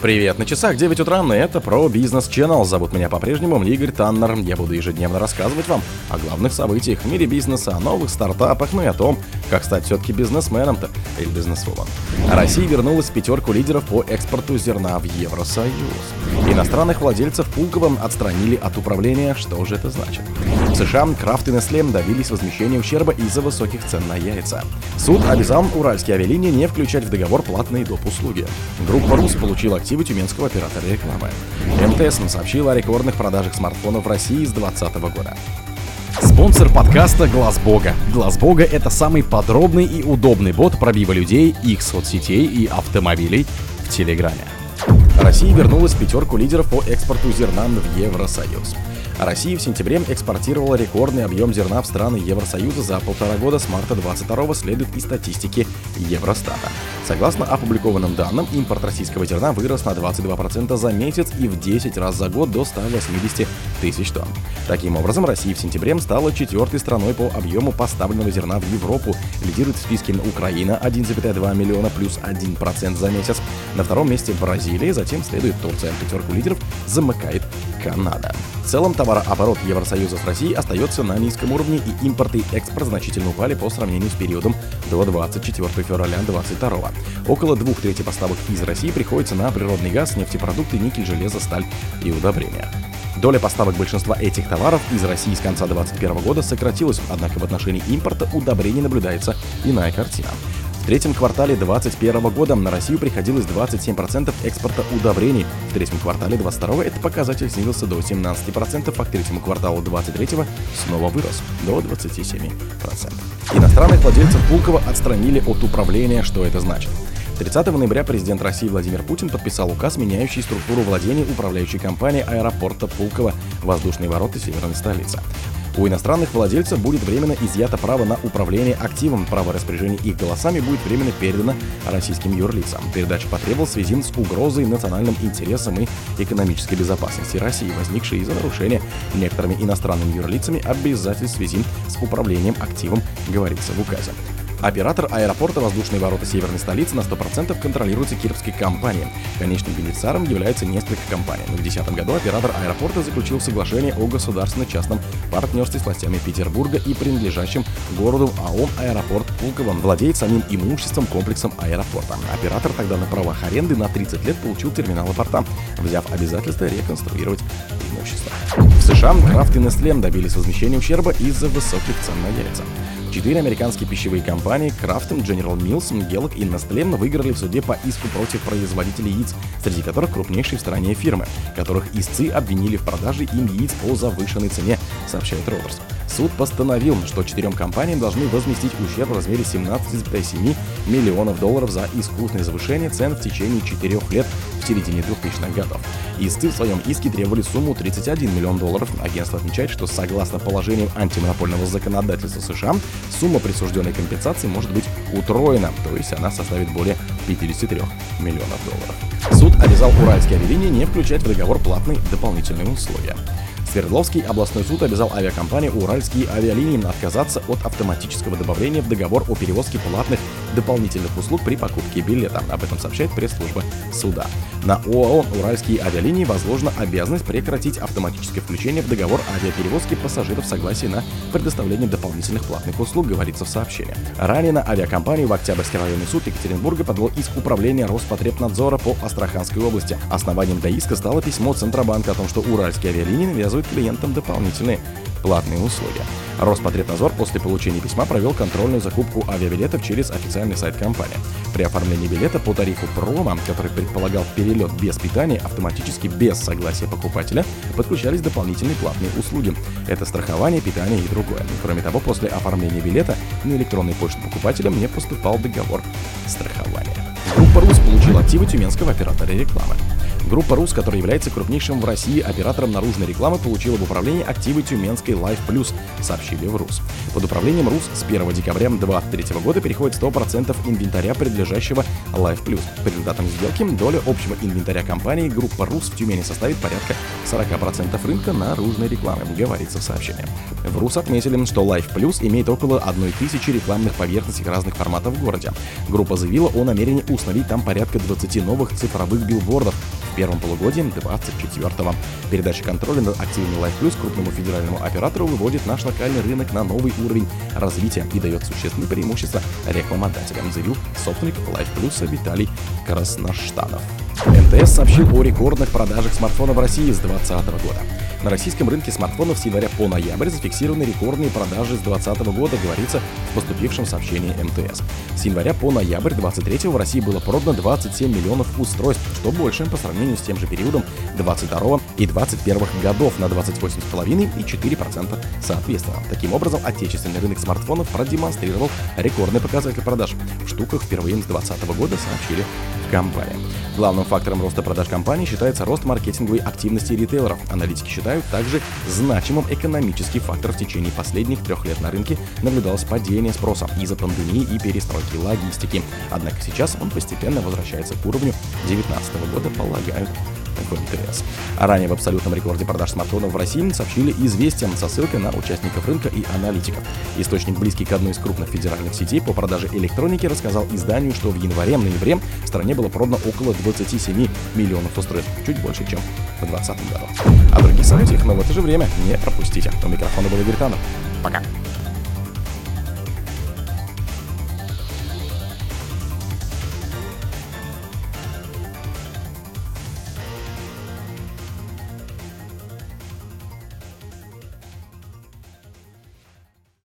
Привет, на часах 9 утра, и это про бизнес Channel. Зовут меня по-прежнему Игорь Таннер. Я буду ежедневно рассказывать вам о главных событиях в мире бизнеса, о новых стартапах, ну и о том, как стать все-таки бизнесменом-то или бизнесвумен. Россия вернулась в пятерку лидеров по экспорту зерна в Евросоюз. Иностранных владельцев Пулковым отстранили от управления. Что же это значит? В США Крафт и Nestle добились возмещения ущерба из-за высоких цен на яйца. Суд обязал уральские авиалинии не включать в договор платные доп. услуги. Группа РУС получила активы тюменского оператора рекламы. МТС сообщила о рекордных продажах смартфонов в России с 2020 года. Спонсор подкаста Глаз Бога. Глаз Бога это самый подробный и удобный бот пробива людей, их соцсетей и автомобилей в Телеграме. Россия вернулась в пятерку лидеров по экспорту зерна в Евросоюз. Россия в сентябре экспортировала рекордный объем зерна в страны Евросоюза за полтора года с марта 22 следует из статистики Евростата. Согласно опубликованным данным, импорт российского зерна вырос на 22% за месяц и в 10 раз за год до 180 тысяч тонн. Таким образом, Россия в сентябре стала четвертой страной по объему поставленного зерна в Европу. Лидирует в списке Украина 1,2 миллиона плюс 1% за месяц. На втором месте Бразилия, затем следует Турция. Пятерку лидеров замыкает Канада. В целом товарооборот Евросоюза с Россией остается на низком уровне и импорт и экспорт значительно упали по сравнению с периодом до 24 февраля 2022. Около двух трети поставок из России приходится на природный газ, нефтепродукты, никель, железо, сталь и удобрения. Доля поставок большинства этих товаров из России с конца 2021 года сократилась, однако в отношении импорта удобрений наблюдается иная картина. В третьем квартале 2021 года на Россию приходилось 27% экспорта удобрений. В третьем квартале 2022 этот показатель снизился до 17%, а к третьему кварталу 2023 снова вырос до 27%. Иностранных владельцев Пулково отстранили от управления. Что это значит? 30 ноября президент России Владимир Путин подписал указ, меняющий структуру владения управляющей компании аэропорта Пулково «Воздушные ворота северной столицы». У иностранных владельцев будет временно изъято право на управление активом. Право распоряжения их голосами будет временно передано российским юрлицам. Передача потребовалась в связи с угрозой национальным интересам и экономической безопасности России, возникшей из-за нарушения некоторыми иностранными юрлицами обязательств в связи с управлением активом, говорится в указе. Оператор аэропорта «Воздушные ворота северной столицы» на 100% контролируется кировской компанией. Конечным бенефициаром является несколько компаний. В 2010 году оператор аэропорта заключил соглашение о государственно-частном партнерстве с властями Петербурга и принадлежащим городу АО «Аэропорт Пулково» владеет самим имуществом комплексом аэропорта. Оператор тогда на правах аренды на 30 лет получил терминалы порта, взяв обязательство реконструировать имущество. В США Крафт и Nestle добились возмещения ущерба из-за высоких цен на яйца. Четыре американские пищевые компании Kraft, General Mills, Kellogg и Nestle выиграли в суде по иску против производителей яиц, среди которых крупнейшие в стране фирмы, которых истцы обвинили в продаже им яиц по завышенной цене, сообщает Reuters. Суд постановил, что четырем компаниям должны возместить ущерб в размере 17,7 миллионов долларов за искусственное завышение цен в течение четырех лет в середине 2000-х годов. Истцы в своем иске требовали сумму 31 миллион долларов. Агентство отмечает, что согласно положениям антимонопольного законодательства США, сумма присужденной компенсации может быть утроена, то есть она составит более 53 миллионов долларов. Суд обязал уральские авиалинии не включать в договор платные дополнительные условия. Свердловский областной суд обязал авиакомпании «Уральские авиалинии» отказаться от автоматического добавления в договор о перевозке платных дополнительных услуг при покупке билета. Об этом сообщает пресс-служба суда. На ОАО «Уральские авиалинии» возложена обязанность прекратить автоматическое включение в договор авиаперевозки пассажиров согласия на предоставление дополнительных платных услуг, говорится в сообщении. Ранее на авиакомпанию в Октябрьский районный суд Екатеринбурга подвел иск управления Роспотребнадзора по Астраханской области. Основанием для иска стало письмо Центробанка о том, что уральские авиалинии навязывают клиентам дополнительные платные услуги. Роспотребнадзор после получения письма провел контрольную закупку авиабилетов через официальный сайт компании. При оформлении билета по тарифу промо, который предполагал перелет без питания, автоматически без согласия покупателя подключались дополнительные платные услуги. Это страхование, питание и другое. Кроме того, после оформления билета на электронную почту покупателя мне поступал договор страхования. Группа РУС получила активы тюменского оператора рекламы. Группа РУС, которая является крупнейшим в России оператором наружной рекламы, получила в управление активы Тюменской Life Plus, сообщили в РУС. Под управлением РУС с 1 декабря 2023 года переходит 100% инвентаря, принадлежащего Life Plus. По результатам сделки доля общего инвентаря компании группа РУС в Тюмени составит порядка 40% рынка наружной рекламы, говорится в сообщении. В РУС отметили, что Life Plus имеет около 1000 рекламных поверхностей разных форматов в городе. Группа заявила о намерении установить там порядка 20 новых цифровых билбордов в первом полугодии 2024 Передача контроля над активами Life Plus крупному федеральному оператору выводит наш локальный рынок на новый уровень развития и дает существенные преимущества рекламодателям, заявил собственник Life Plus Виталий Красноштанов. МТС сообщил о рекордных продажах смартфонов в России с 2020 года. На российском рынке смартфонов с января по ноябрь зафиксированы рекордные продажи с 2020 года, говорится в поступившем сообщении МТС. С января по ноябрь 2023 в России было продано 27 миллионов устройств, что больше по сравнению с тем же периодом 22 и 21 годов на 28,5 и 4% соответственно. Таким образом, отечественный рынок смартфонов продемонстрировал рекордный показатель продаж в штуках впервые с 2020 года, сообщили в компании. Главным фактором роста продаж компании считается рост маркетинговой активности ритейлеров. Аналитики считают также значимым экономический фактор в течение последних трех лет на рынке наблюдалось падение спроса из-за пандемии и перестройки логистики. Однако сейчас он постепенно возвращается к уровню 2019 года, полагают А ранее в абсолютном рекорде продаж смартфонов в России сообщили известиям со ссылкой на участников рынка и аналитиков. Источник, близкий к одной из крупных федеральных сетей по продаже электроники, рассказал изданию, что в январе-ноябре в стране было продано около 27 миллионов устройств, чуть больше, чем в 2020 году. А другие события, но в это же время не пропустите. У микрофона был Игорь Танов. Пока.